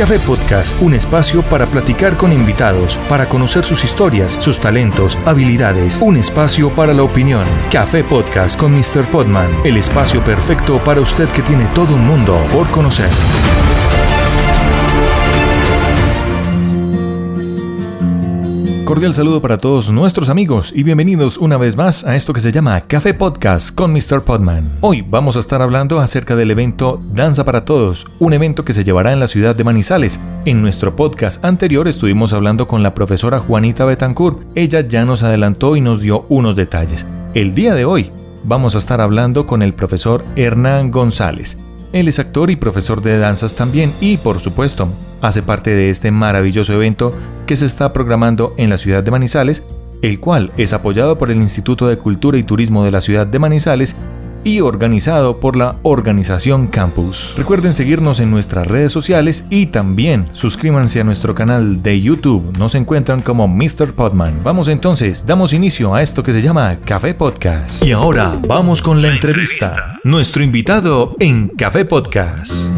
Café Podcast, un espacio para platicar con invitados, para conocer sus historias, sus talentos, habilidades, un espacio para la opinión. Café Podcast con Mr. Podman, el espacio perfecto para usted que tiene todo un mundo por conocer. Cordial saludo para todos nuestros amigos y bienvenidos una vez más a esto que se llama Café Podcast con Mr. Podman. Hoy vamos a estar hablando acerca del evento Danza para Todos, un evento que se llevará en la ciudad de Manizales. En nuestro podcast anterior estuvimos hablando con la profesora Juanita Betancourt. Ella ya nos adelantó y nos dio unos detalles. El día de hoy vamos a estar hablando con el profesor Hernán González. Él es actor y profesor de danzas también y, por supuesto, hace parte de este maravilloso evento que se está programando en la ciudad de Manizales, el cual es apoyado por el Instituto de Cultura y Turismo de la ciudad de Manizales y organizado por la organización Campus. Recuerden seguirnos en nuestras redes sociales y también suscríbanse a nuestro canal de YouTube. Nos encuentran como Mr. Podman. Vamos entonces, damos inicio a esto que se llama Café Podcast. Y ahora vamos con la entrevista. Nuestro invitado en Café Podcast.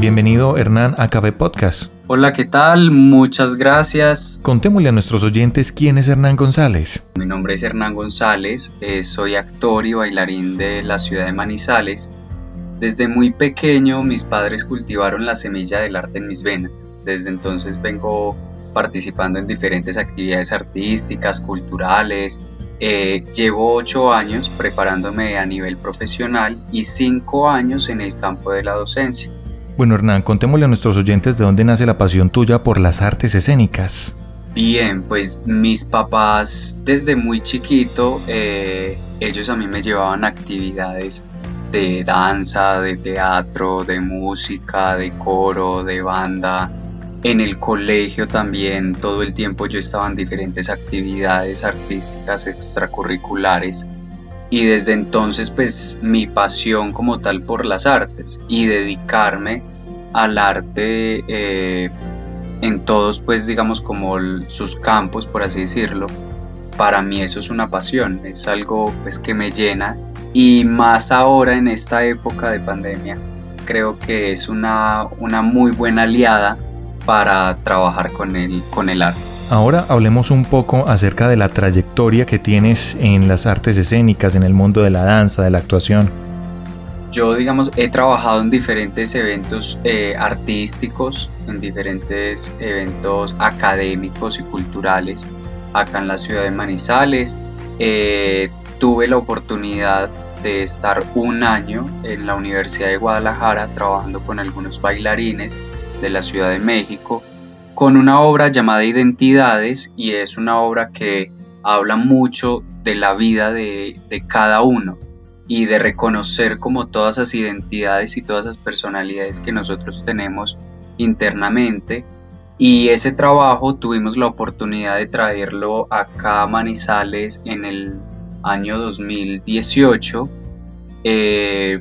Bienvenido Hernán a Café Podcast. Hola, ¿qué tal? Muchas gracias. Contémosle a nuestros oyentes quién es Hernán González. Mi nombre es Hernán González, eh, soy actor y bailarín de la ciudad de Manizales. Desde muy pequeño mis padres cultivaron la semilla del arte en mis venas. Desde entonces vengo participando en diferentes actividades artísticas, culturales. Eh, llevo ocho años preparándome a nivel profesional y cinco años en el campo de la docencia. Bueno, Hernán, contémosle a nuestros oyentes de dónde nace la pasión tuya por las artes escénicas. Bien, pues mis papás desde muy chiquito, eh, ellos a mí me llevaban actividades de danza, de teatro, de música, de coro, de banda. En el colegio también todo el tiempo yo estaba en diferentes actividades artísticas extracurriculares y desde entonces pues mi pasión como tal por las artes y dedicarme al arte eh, en todos pues digamos como sus campos por así decirlo para mí eso es una pasión es algo pues que me llena. Y más ahora en esta época de pandemia creo que es una, una muy buena aliada para trabajar con el, con el arte Ahora hablemos un poco acerca de la trayectoria que tienes en las artes escénicas, en el mundo de la danza, de la actuación. Yo, digamos, he trabajado en diferentes eventos eh, artísticos, en diferentes eventos académicos y culturales acá en la ciudad de Manizales. Eh, tuve la oportunidad de estar un año en la Universidad de Guadalajara trabajando con algunos bailarines de la Ciudad de México con una obra llamada Identidades y es una obra que habla mucho de la vida de, cada uno y de reconocer como todas esas identidades y todas esas personalidades que nosotros tenemos internamente. Y ese trabajo tuvimos la oportunidad de traerlo acá a Manizales en el año 2018. Eh,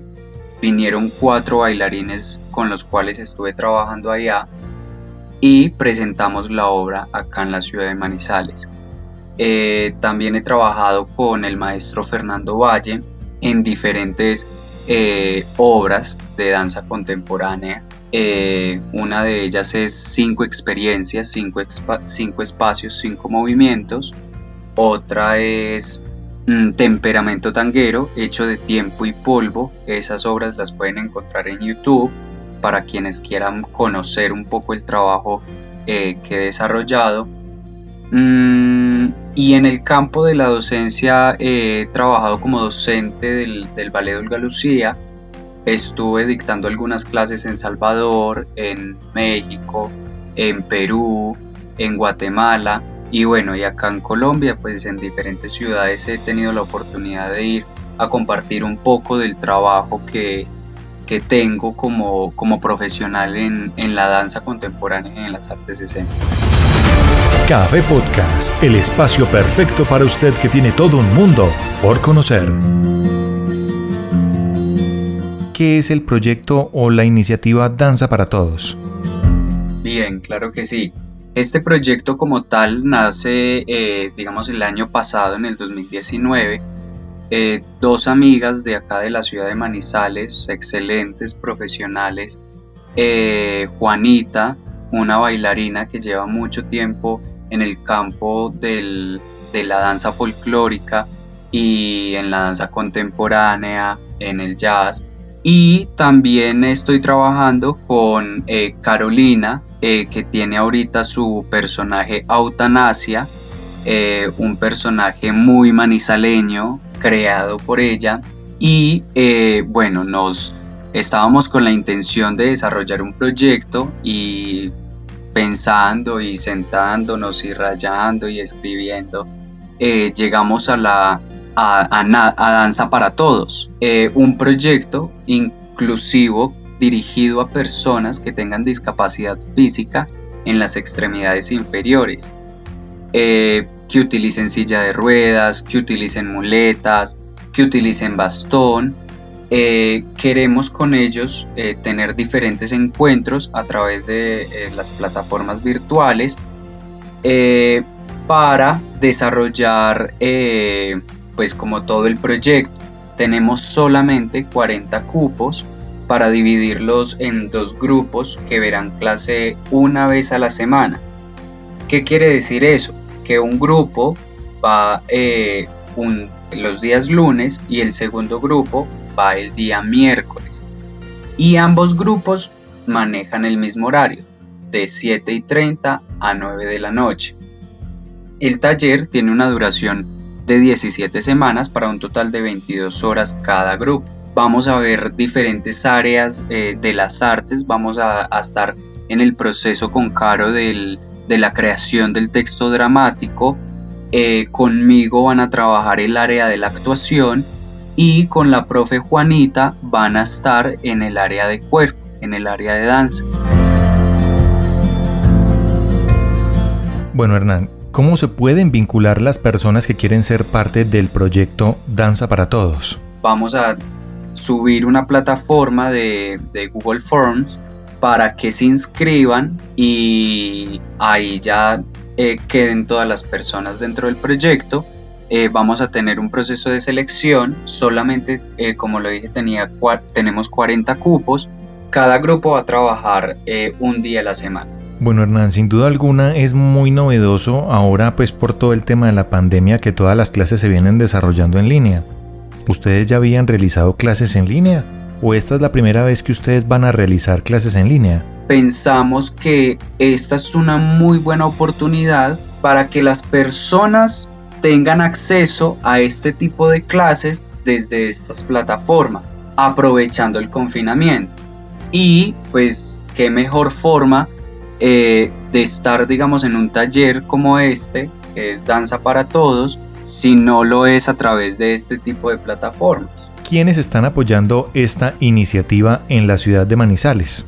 vinieron cuatro bailarines con los cuales estuve trabajando allá y presentamos la obra acá en la ciudad de Manizales. Eh, también he trabajado con el maestro Fernando Valle en diferentes eh, obras de danza contemporánea. Eh, una de ellas es cinco experiencias, cinco, espacios, cinco movimientos. Otra es mm, Temperamento Tanguero, hecho de tiempo y polvo. Esas obras las pueden encontrar en YouTube para quienes quieran conocer un poco el trabajo eh, que he desarrollado. Mm, y en el campo de la docencia he trabajado como docente del, del Ballet Olga Lucía. Estuve dictando algunas clases en Salvador, en México, en Perú, en Guatemala y bueno, y acá en Colombia, pues en diferentes ciudades he tenido la oportunidad de ir a compartir un poco del trabajo que, que tengo como, como profesional en, en la danza contemporánea y en las artes escénicas. Café Podcast, el espacio perfecto para usted que tiene todo un mundo por conocer. ¿Qué es el proyecto o la iniciativa Danza para Todos? Bien, claro que sí. Este proyecto como tal nace, eh, digamos, el año pasado, en el 2019, eh, dos amigas de acá de la ciudad de Manizales, excelentes profesionales, eh, Juanita, una bailarina que lleva mucho tiempo en el campo de la danza folclórica y en la danza contemporánea, en el jazz. Y también estoy trabajando con eh, Carolina, que tiene ahorita su personaje Autanasia, un personaje muy manizaleño, creado por ella. Y eh, bueno, nos estábamos con la intención de desarrollar un proyecto y pensando y sentándonos y rayando y escribiendo, eh, llegamos a la a, Danza para Todos, eh, un proyecto inclusivo dirigido a personas que tengan discapacidad física en las extremidades inferiores que utilicen silla de ruedas, que utilicen muletas, que utilicen bastón. Eh, queremos con ellos eh, tener diferentes encuentros a través de eh, las plataformas virtuales para desarrollar pues como todo el proyecto. Tenemos solamente 40 cupos para dividirlos en dos grupos que verán clase una vez a la semana. ¿Qué quiere decir eso? Que un grupo va eh, los días lunes y el segundo grupo va el día miércoles. Y ambos grupos manejan el mismo horario, de 7 y 30 a 9 de la noche. El taller tiene una duración de 17 semanas para un total de 22 horas cada grupo. Vamos a ver diferentes áreas eh, de las artes, vamos a, a, estar en el proceso con Caro del de la creación del texto dramático. Eh, conmigo van a trabajar el área de la actuación y con la profe Juanita van a estar en el área de cuerpo, en el área de danza. Bueno, Hernán, ¿cómo se pueden vincular las personas que quieren ser parte del proyecto Danza para Todos? Vamos a subir una plataforma de, de Google Forms para que se inscriban y ahí ya eh, queden todas las personas dentro del proyecto. Eh, vamos a tener un proceso de selección, solamente eh, como lo dije tenía, tenemos 40 cupos, cada grupo va a trabajar un día a la semana. Bueno Hernán, sin duda alguna es muy novedoso ahora pues por todo el tema de la pandemia que todas las clases se vienen desarrollando en línea. ¿Ustedes ya habían realizado clases en línea? O esta es la primera vez que ustedes van a realizar clases en línea? Pensamos que esta es una muy buena oportunidad para que las personas tengan acceso a este tipo de clases desde estas plataformas, aprovechando el confinamiento. Y pues qué mejor forma eh, de estar, digamos, en un taller como este, que es Danza para Todos, si no lo es a través de este tipo de plataformas. ¿Quiénes están apoyando esta iniciativa en la ciudad de Manizales?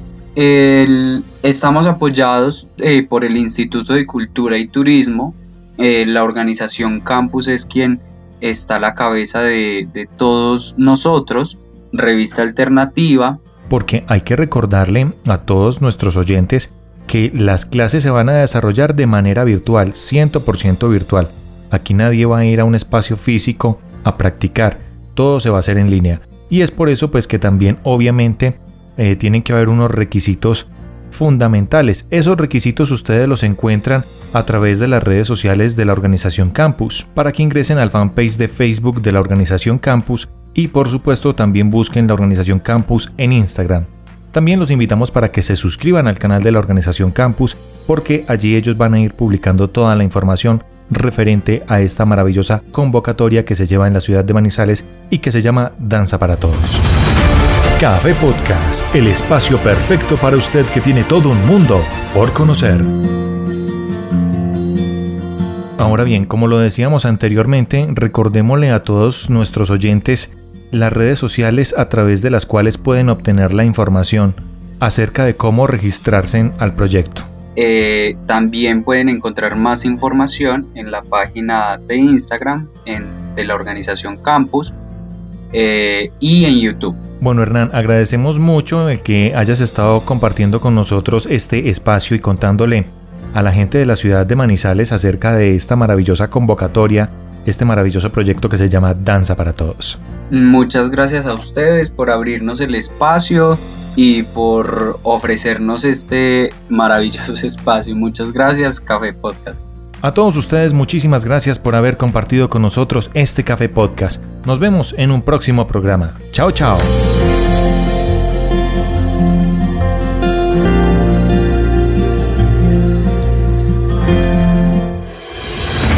estamos apoyados eh, por el Instituto de Cultura y Turismo. Eh, la organización Campus es quien está a la cabeza de, de todos nosotros. Revista Alternativa. Porque hay que recordarle a todos nuestros oyentes que las clases se van a desarrollar de manera virtual, 100% virtual. Aquí nadie va a ir a un espacio físico a practicar, todo se va a hacer en línea. Y es por eso pues que también obviamente eh, tienen que haber unos requisitos fundamentales. Esos requisitos ustedes los encuentran a través de las redes sociales de la organización Campus, para que ingresen al fanpage de Facebook de la organización Campus y por supuesto también busquen la organización Campus en Instagram. También los invitamos para que se suscriban al canal de la organización Campus porque allí ellos van a ir publicando toda la información referente a esta maravillosa convocatoria que se lleva en la ciudad de Manizales y que se llama Danza para Todos. Café Podcast, el espacio perfecto para usted que tiene todo un mundo por conocer. Ahora bien, como lo decíamos anteriormente, recordémosle a todos nuestros oyentes las redes sociales a través de las cuales pueden obtener la información acerca de cómo registrarse al proyecto. Eh, también pueden encontrar más información en la página de Instagram de la organización Campus eh, y en YouTube. Bueno Hernán, agradecemos mucho que hayas estado compartiendo con nosotros este espacio y contándole a la gente de la ciudad de Manizales acerca de esta maravillosa convocatoria este maravilloso proyecto que se llama Danza para Todos. Muchas gracias a ustedes por abrirnos el espacio y por ofrecernos este maravilloso espacio. Muchas gracias, Café Podcast. A todos ustedes muchísimas gracias por haber compartido con nosotros este Café Podcast. Nos vemos en un próximo programa. Chao, chao.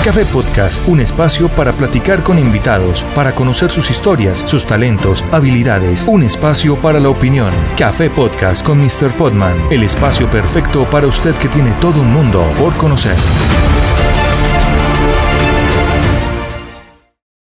Café Podcast, un espacio para platicar con invitados, para conocer sus historias, sus talentos, habilidades, un espacio para la opinión. Café Podcast con Mr. Podman, el espacio perfecto para usted que tiene todo un mundo por conocer.